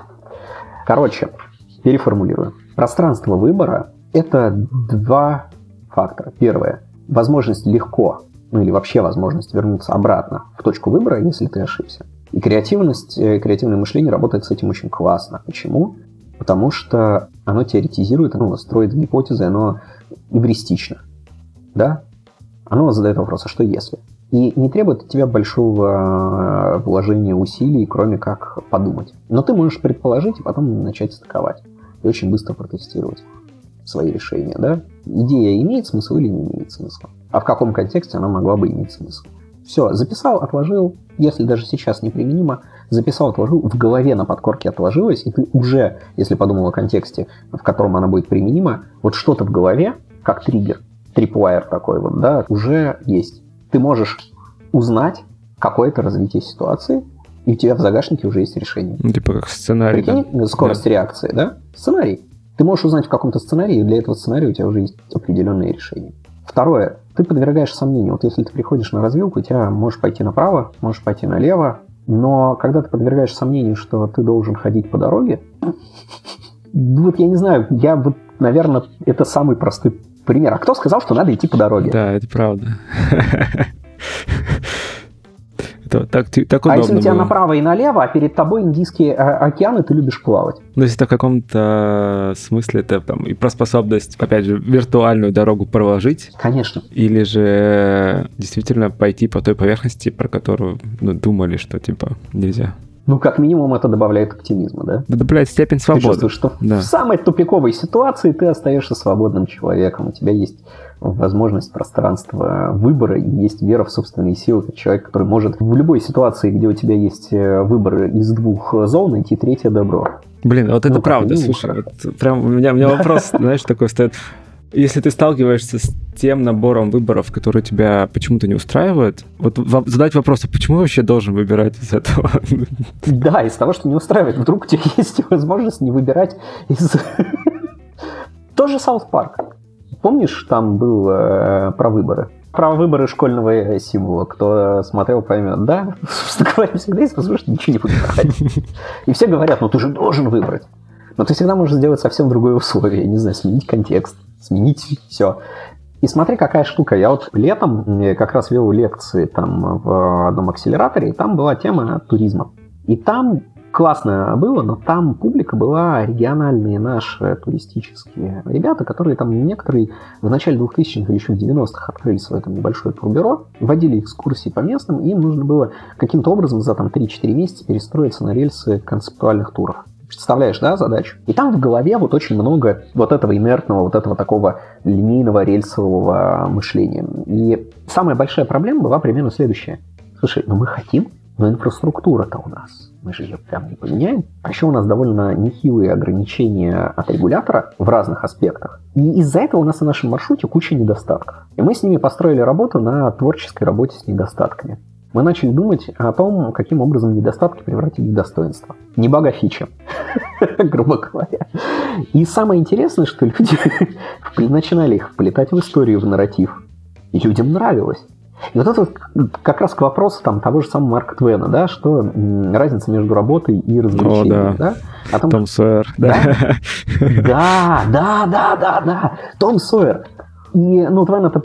Короче, переформулирую. Пространство выбора – это два фактора. Первое – возможность легко, ну или вообще возможность вернуться обратно в точку выбора, если ты ошибся. И креативность, э, креативное мышление работает с этим очень классно. Почему? Потому что оно теоретизирует, оно строит гипотезы, оно эвристично. Да? Оно задает вопрос, а что если? И не требует от тебя большого э, вложения усилий, кроме как подумать. Но ты можешь предположить и потом начать стыковать. И очень быстро протестировать свои решения. Да? Идея имеет смысл или не имеет смысла? А в каком контексте она могла бы иметь смысл? Все, записал, отложил, если даже сейчас неприменимо, записал, отложил, в голове на подкорке отложилось, и ты уже, если подумал о контексте, в котором она будет применима, вот что-то в голове, как триггер, трипвайер такой вот, да, уже есть. Ты можешь узнать какое-то развитие ситуации, и у тебя в загашнике уже есть решение. Ну, типа как сценарий. Прикинь, да? скорость да. реакции, да? Сценарий. Ты можешь узнать в каком-то сценарии, и для этого сценария у тебя уже есть определенные решения. Второе, ты подвергаешь сомнению. Вот если ты приходишь на развилку, у тебя можешь пойти направо, можешь пойти налево, но когда ты подвергаешь сомнению, что ты должен ходить по дороге, вот я не знаю, я вот, наверное, это самый простой пример. А кто сказал, что надо идти по дороге? Да, это правда. [LAUGHS] Это так, так удобно А если у тебя было. направо и налево, а перед тобой Индийский э, океан, и ты любишь плавать? Ну, если это в каком-то смысле, это там и про способность, опять же, виртуальную дорогу проложить. Конечно. Или же действительно пойти по той поверхности, про которую ну, думали, что типа нельзя. Ну, как минимум, это добавляет оптимизма, да? Добавляет степень свободы. Ты чувствуешь, что да. в самой тупиковой ситуации ты остаешься свободным человеком. У тебя есть возможность пространства выбора и есть вера в собственные силы, как человек, который может в любой ситуации, где у тебя есть э, выбор из двух зон, найти третье добро. Блин, вот это ну, правда, слушай, вот прям у меня, у меня вопрос, [LAUGHS] знаешь, такой стоит. Если ты сталкиваешься с тем набором выборов, которые тебя почему-то не устраивают, вот задать вопрос, а почему вообще должен выбирать из этого? Да, из того, что не устраивает. Вдруг у тебя есть возможность не выбирать из... [LAUGHS] Тоже South Park. Помнишь, там был э, про выборы? Про выборы школьного символа. Кто смотрел, поймет. Да, [LAUGHS] собственно говоря, всегда есть возможность ничего не выбирать. И все говорят, ну ты же должен выбрать. Но ты всегда можешь сделать совсем другое условие. Не знаю, сменить контекст, сменить все. И смотри, какая штука. Я вот летом как раз вел лекции там в одном акселераторе, и там была тема туризма. И там классно было, но там публика была региональные наши туристические ребята, которые там некоторые в начале 2000-х или еще в 90-х открыли свое там небольшое турбюро, водили экскурсии по местным, и им нужно было каким-то образом за там 3-4 месяца перестроиться на рельсы концептуальных туров. Представляешь, да, задачу? И там в голове вот очень много вот этого инертного, вот этого такого линейного рельсового мышления. И самая большая проблема была примерно следующая. Слушай, ну мы хотим, но инфраструктура-то у нас, мы же ее прям не поменяем. А еще у нас довольно нехилые ограничения от регулятора в разных аспектах. И из-за этого у нас на нашем маршруте куча недостатков. И мы с ними построили работу на творческой работе с недостатками мы начали думать о том, каким образом недостатки превратить в достоинство. Не бага фича, [LAUGHS] грубо говоря. И самое интересное, что люди [LAUGHS] начинали их вплетать в историю, в нарратив. И людям нравилось. И вот это как раз к вопросу там, того же самого Марка Твена, да, что разница между работой и развлечением. О, да. Да? А том, Том Сойер, да? Да, [LAUGHS] да, да, да, да. Том Сойер. И, ну, Твен это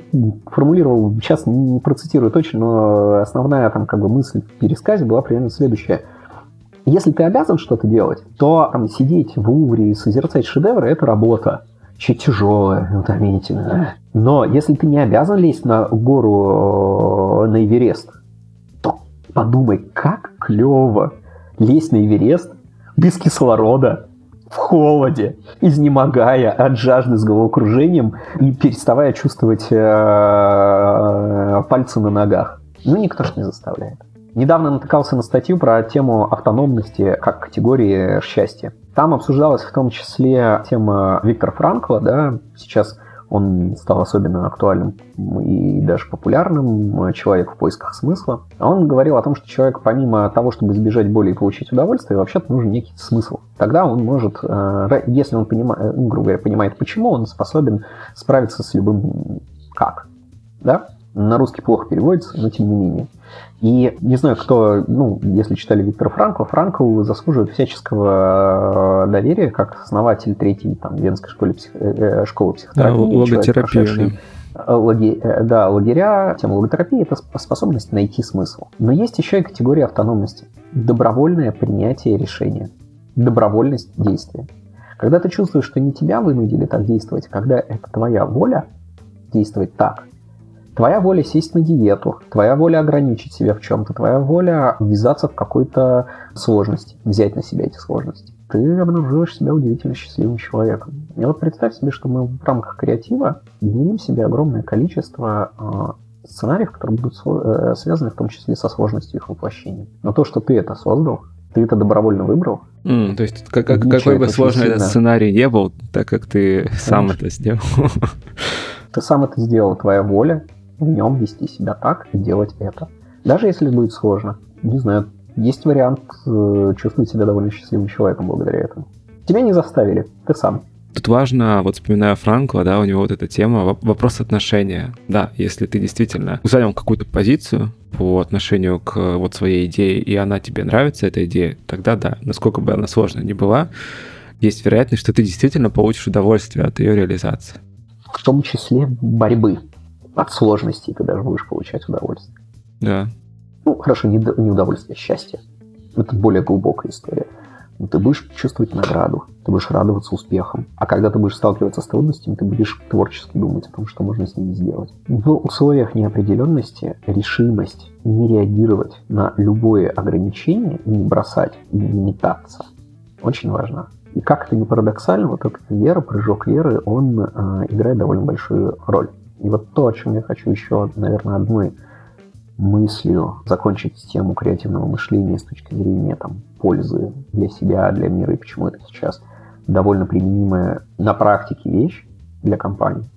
формулировал, сейчас не процитирую точно, но основная там как бы мысль в пересказе была примерно следующая. Если ты обязан что-то делать, то там, сидеть в Увре и созерцать шедевры – это работа. Еще тяжелая, утомительная. Но если ты не обязан лезть на гору э, на Эверест, то подумай, как клево лезть на Эверест без кислорода, в холоде, изнемогая от жажды с головокружением и переставая чувствовать э, пальцы на ногах. Ну, никто ж не заставляет. Недавно натыкался на статью про тему автономности как категории счастья. Там обсуждалась в том числе тема Виктора Франкла, да, сейчас он стал особенно актуальным и даже популярным человек в поисках смысла. А он говорил о том, что человек помимо того, чтобы избежать боли и получить удовольствие, вообще-то нужен некий смысл. Тогда он может, э, если он понимает, ну, грубо говоря, понимает почему, он способен справиться с любым как. Да? На русский плохо переводится, но тем не менее. И не знаю, кто, ну, если читали Виктора Франкла, Франкл заслуживает всяческого э, доверия как основатель третьей там, Венской школы, псих... Э, э, школы психотерапии. Да, логотерапия. Лаги... Да, лагеря, тема логотерапии – это способность найти смысл. Но есть еще и категория автономности. Добровольное принятие решения. Добровольность действия. Когда ты чувствуешь, что не тебя вынудили так действовать, когда это твоя воля действовать так, Твоя воля сесть на диету, твоя воля ограничить себя в чем-то, твоя воля ввязаться в какую-то сложность, взять на себя эти сложности. Ты обнаруживаешь себя удивительно счастливым человеком. И вот представь себе, что мы в рамках креатива генерим себе огромное количество э, сценариев, которые будут э, связаны в том числе со сложностью их воплощения. Но то, что ты это создал, ты это добровольно выбрал. Mm, то есть как, как, какой бы сложный этот сценарий не был, так как ты Конечно. сам это сделал. Ты сам это сделал, твоя воля, в нем вести себя так и делать это. Даже если будет сложно. Не знаю, есть вариант э, чувствовать себя довольно счастливым человеком благодаря этому. Тебя не заставили, ты сам. Тут важно, вот вспоминая Франкла, да, у него вот эта тема, вопрос отношения. Да, если ты действительно занял какую-то позицию по отношению к вот своей идее, и она тебе нравится, эта идея, тогда да, насколько бы она сложная ни была, есть вероятность, что ты действительно получишь удовольствие от ее реализации. В том числе борьбы от сложностей ты даже будешь получать удовольствие. Да. Ну, хорошо, не, не удовольствие, а счастье. Это более глубокая история. Но ты будешь чувствовать награду, ты будешь радоваться успехам. А когда ты будешь сталкиваться с трудностями, ты будешь творчески думать о том, что можно с ними сделать. В условиях неопределенности решимость не реагировать на любое ограничение, не бросать, не метаться, очень важна. И как это не парадоксально, вот эта вера, прыжок веры, он э, играет довольно большую роль. И вот то, о чем я хочу еще, наверное, одной мыслью закончить тему креативного мышления с точки зрения там, пользы для себя, для мира, и почему это сейчас довольно применимая на практике вещь для компании.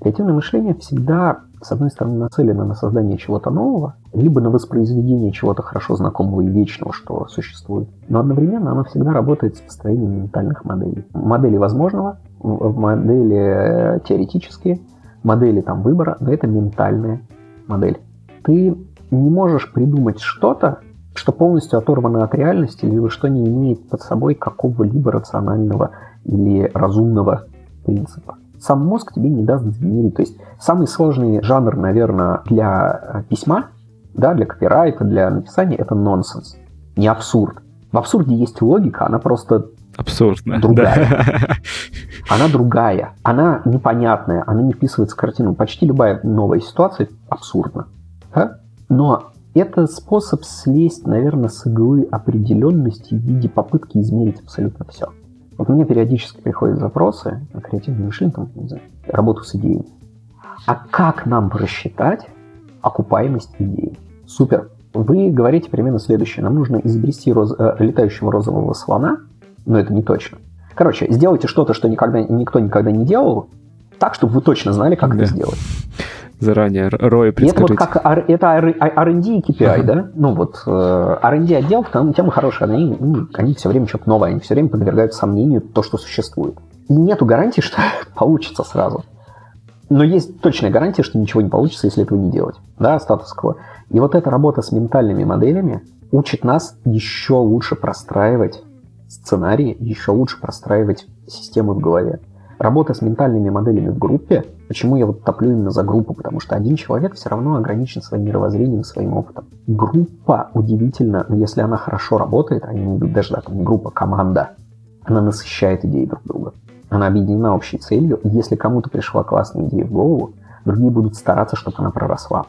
Креативное мышление всегда, с одной стороны, нацелено на создание чего-то нового, либо на воспроизведение чего-то хорошо знакомого и вечного, что существует. Но одновременно оно всегда работает с построением ментальных моделей. Модели возможного, модели теоретические – модели там выбора, но это ментальная модель. Ты не можешь придумать что-то, что полностью оторвано от реальности, либо что не имеет под собой какого-либо рационального или разумного принципа. Сам мозг тебе не даст сгенерить. То есть самый сложный жанр, наверное, для письма, да, для копирайта, для написания, это нонсенс. Не абсурд, В абсурде есть логика, она просто Абсурдно. Другая. Да. Она другая. Она непонятная. Она не вписывается в картину. Почти любая новая ситуация абсурдна. Да? Но это способ слезть, наверное, с иглы определенности в виде попытки измерить абсолютно все. Вот мне периодически приходят запросы на креативное мышление, там, не знаю, работу с идеей. А как нам просчитать окупаемость идеи? Супер. Вы говорите примерно следующее. Нам нужно изобрести роз... э, летающего розового слона, но это не точно. Короче, сделайте что-то, что никогда, никто никогда не делал, так, чтобы вы точно знали, как да. это сделать. Заранее ROI предскажите. Это вот как это R&D и KPI, да? Ну вот э, R&D отдел, там темы хорошие, они, ну, они все время что-то новое, они все время подвергают сомнению то, что существует. И нету гарантии, [LAUGHS] что получится сразу. Но есть точная гарантия, что ничего не получится, если этого не делать. Да, статус-кво. И вот эта работа с ментальными моделями учит нас еще лучше простраивать сценарии, еще лучше простраивать системы в голове. Работа с ментальными моделями в группе, почему я вот топлю именно за группу, потому что один человек все равно ограничен своим мировоззрением, своим опытом. Группа удивительно, но если она хорошо работает, они не даже да, там, группа, команда, она насыщает идеи друг друга. Она объединена общей целью, и если кому-то пришла классная идея в голову, другие будут стараться, чтобы она проросла.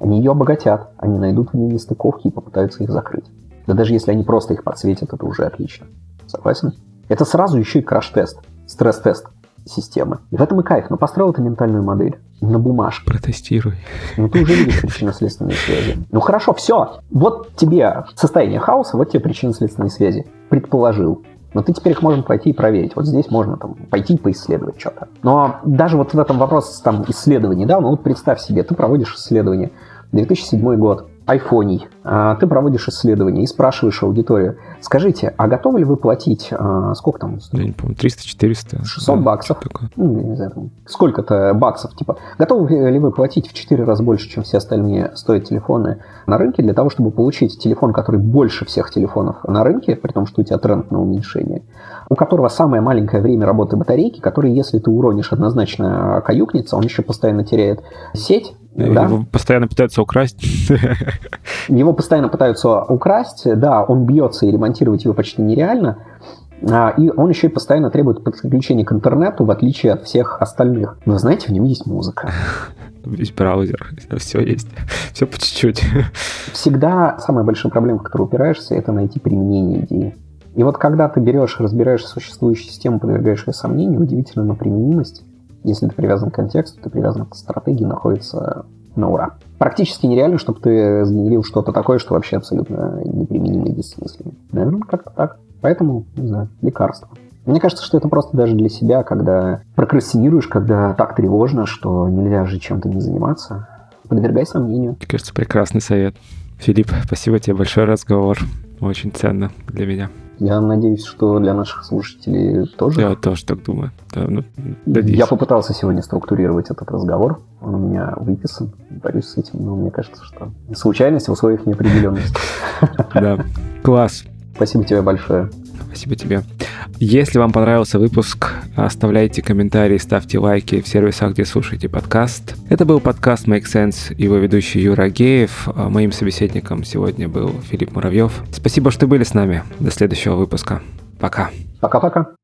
Они ее обогатят, они найдут в ней нестыковки и попытаются их закрыть. Да даже если они просто их подсветят, это уже отлично. Согласен? Это сразу еще и краш-тест, стресс-тест системы. И в этом и кайф. Но построил ты ментальную модель на бумажке. Протестируй. Ну ты уже видишь причинно-следственные связи. Ну хорошо, все. Вот тебе состояние хаоса, вот тебе причинно-следственные связи. Предположил. Но ты теперь их можно пойти и проверить. Вот здесь можно там пойти и поисследовать что-то. Но даже вот в этом вопросе там исследований, да, ну вот представь себе, ты проводишь исследование. 2007 год айфоний, а, ты проводишь исследование и спрашиваешь аудиторию, скажите, а готовы ли вы платить, а, сколько там? Я не помню, 300-400. 600 да, баксов. Ну, не знаю, сколько-то баксов, типа, готовы ли вы платить в 4 раза больше, чем все остальные стоят телефоны на рынке, для того, чтобы получить телефон, который больше всех телефонов на рынке, при том, что у тебя тренд на уменьшение, у которого самое маленькое время работы батарейки, который, если ты уронишь однозначно каюкнется, он еще постоянно теряет сеть, да? Его постоянно пытаются украсть. [LAUGHS] Его постоянно пытаются украсть, да, он бьется, и ремонтировать его почти нереально. А, и он еще и постоянно требует подключения к интернету, в отличие от всех остальных. Но знаете, в нем есть музыка. [LAUGHS] Есть браузер, [LAUGHS] все есть. Все по чуть-чуть. Всегда самая большая проблема, в которую упираешься, это найти применение идеи. И вот когда ты берешь, разбираешь существующую систему, подвергаешь ее сомнению, удивительно на применимость если ты привязан к контексту, ты привязан к стратегии, находится на ура. Практически нереально, чтобы ты сгенерил что-то такое, что вообще абсолютно неприменимо и бессмысленно. Наверное, как-то так. Поэтому, не знаю, лекарство. Мне кажется, что это просто даже для себя, когда прокрастинируешь, когда так тревожно, что нельзя же чем-то не заниматься, подвергай сомнению. Мне кажется, прекрасный совет. Филипп, спасибо тебе большой разговор. Очень ценно для меня. Я надеюсь, что для наших слушателей тоже. Я тоже так думаю. Да, ну, Я попытался сегодня структурировать этот разговор. Он у меня выписан. Борюсь с этим, но мне кажется, что случайность в условиях неопределенности. Да, класс. Спасибо тебе большое. Спасибо тебе. Если вам понравился выпуск, оставляйте комментарии, ставьте лайки в сервисах, где слушаете подкаст. Это был подкаст Make Sense, его ведущий Юра Геев. А моим собеседником сегодня был Филипп Муравьев. Спасибо, что были с нами. До следующего выпуска. Пока. Пока-пока.